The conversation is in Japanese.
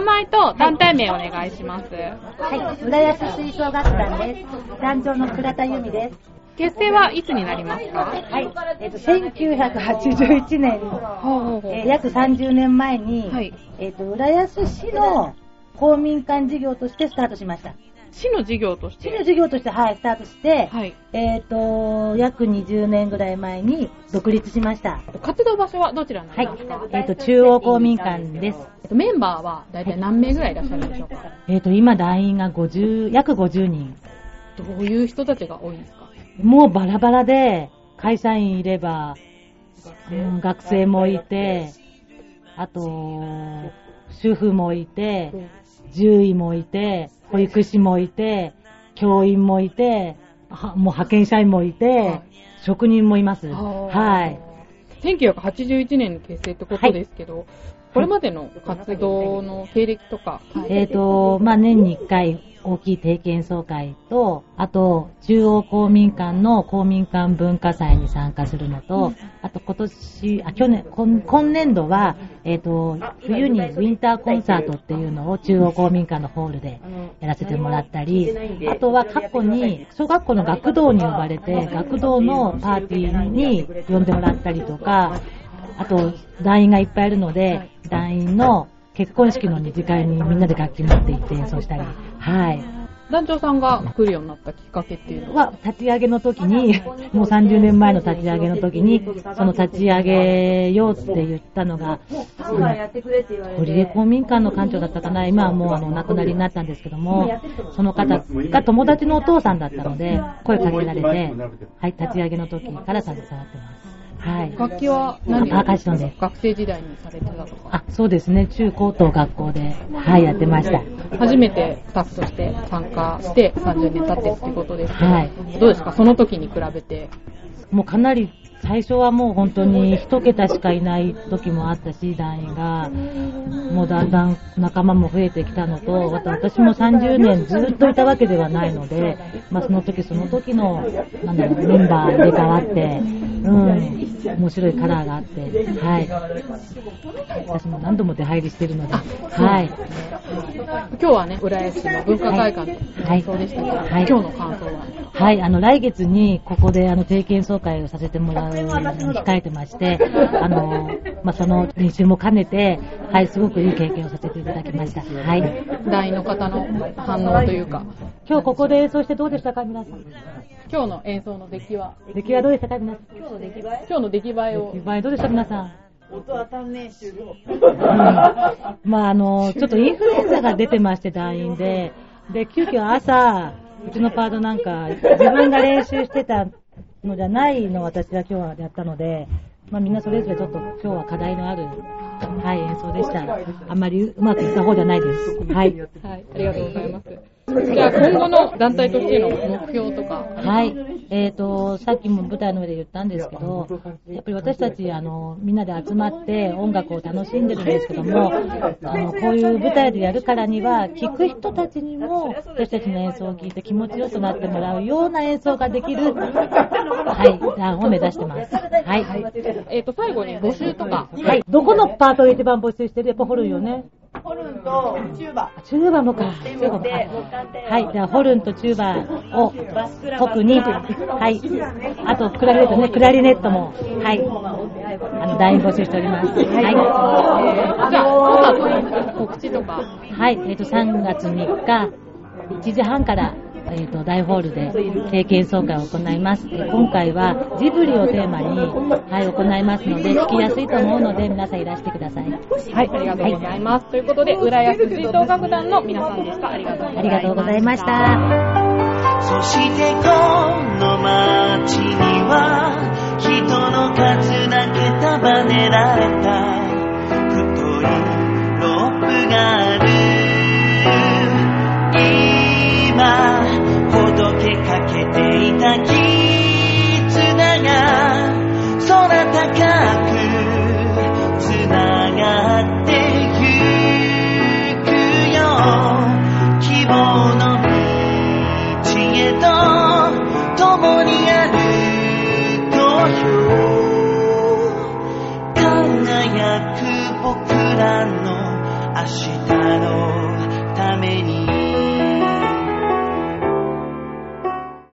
前と団体名お願いします。はい、浦安吹奏楽団です。団長の倉田由美です。結成はいつになりますか？はい、えっ、と、1981年、えー約30年前に、はいえっ、と、浦安市の公民館事業としてスタートしました。市の事業として。市の事業として、はい、スタートして、はい。えっ、と、約20年ぐらい前に独立しました。活動場所はどちらになはいりますか、、えっ、と、中央公民館です。えっとメンバーは大体何名ぐらいいらっしゃるんでしょうか？えっ、と、今、団員が50、約50人。どういう人たちが多いんですか？もうバラバラで、会社員いれば、うん学生もいて、あと、主婦もいて、獣医もいて、保育士もいて、教員もいて、はもう派遣社員もいて、職人もいます。はい。1981年の結成ってことですけど、これまでの活動の経歴とか、えっ、と、まあ、年に1回大きい定期演奏会と、あと、中央公民館の公民館文化祭に参加するのと、あと今年、あ、去年、今今年度は、えっ、と、冬にウィンターコンサートっていうのを中央公民館のホールでやらせてもらったり、あとは過去に小学校の学童に呼ばれて、学童のパーティーに呼んでもらったりとか、あと、団員がいっぱいいるので、団員の結婚式の二次会にみんなで楽器持って行って演奏したり、はい。団長さんが来るようになったきっかけっていうのは、は、立ち上げの時に、もう30年前の立ち上げの時に、その立ち上げようって言ったのが、堀江公民館の館長だったかな、今はもうあの、お亡くなりになったんですけども、その方が友達のお父さんだったので、声かけられて、はい、立ち上げの時から携わってます。はい。楽器は何パーカッションです学生時代にされてたとか、あ、そうですね。中高等学校で、はい、やってました。初めてスタッフとして参加して30年経ってってことですけど、はいどうですか？その時に比べて。もうかなり、最初はもう本当に一桁しかいない時もあったし、団員が、もうだんだん仲間も増えてきたのと、私も30年ずっといたわけではないので、まあその時その時の、なんだろう、メンバー入れ替わって、うん、面白いカラーがあって、はい。私も何度も出入りしてるので、はい。今日はね、浦安市の文化会館のはい。感想でしたけど、はい。今日の感想は、はい、あの、来月にここであの、定期演奏会をさせてもらう控えてまして、あの、まあ、その練習も兼ねて、はい、すごくいい経験をさせていただきました。はい。団員の方の反応というか、今日ここで演奏してどうでしたか、皆さん？今日の演奏の出来は、出来はどうでしたか、皆さん？今日の出来栄えを？出、来栄えどうでした、皆さん？音当たんねえし。うんまあ、あの、ちょっとインフルエンザが出てまして、団員で。で、急遽朝、うちのパートなんか、自分が練習してたのじゃないのを私は今日はやったので、まあみんなそれぞれちょっと今日は課題のある、はい、演奏でした。あんまりうまくいった方じゃないです。はい。はい、ありがとうございます。じゃあ今後の団体としての目標とか、はい。えっ、と、さっきも舞台の上で言ったんですけど、やっぱり私たち、あの、みんなで集まって音楽を楽しんでるんですけども、あの、こういう舞台でやるからには、聴く人たちにも、私たちの演奏を聴いて気持ちよくなってもらうような演奏ができる、はい、団を目指してます。はい。えっ、と、最後に募集とか、はい。どこのパートを一番募集してる？やっぱホルンよね。ホルンとチューバ。チューバもか。チューバもか。はい。じゃあ、ホルンとチューバを特に、はい。あと、クラリネットね、クラリネットも、はい。あの、団員募集しております。はい。じゃあ、告知とか、はい。えっ、と、3月3日、1時半から、えっ、と、大ホールで定期演奏会を行います。で今回はジブリをテーマに、はい、行いますので、聞きやすいと思うので、皆さんいらしてください。はい、ありがとうございます。ということで、浦安吹奏楽団の皆さんでした。ありがとうございました。ありがとうございました。そしてこの街には人の数ほどけかけていた絆が空高くつながってゆくよ。希望の道へと共に歩こうよ。輝く僕らの足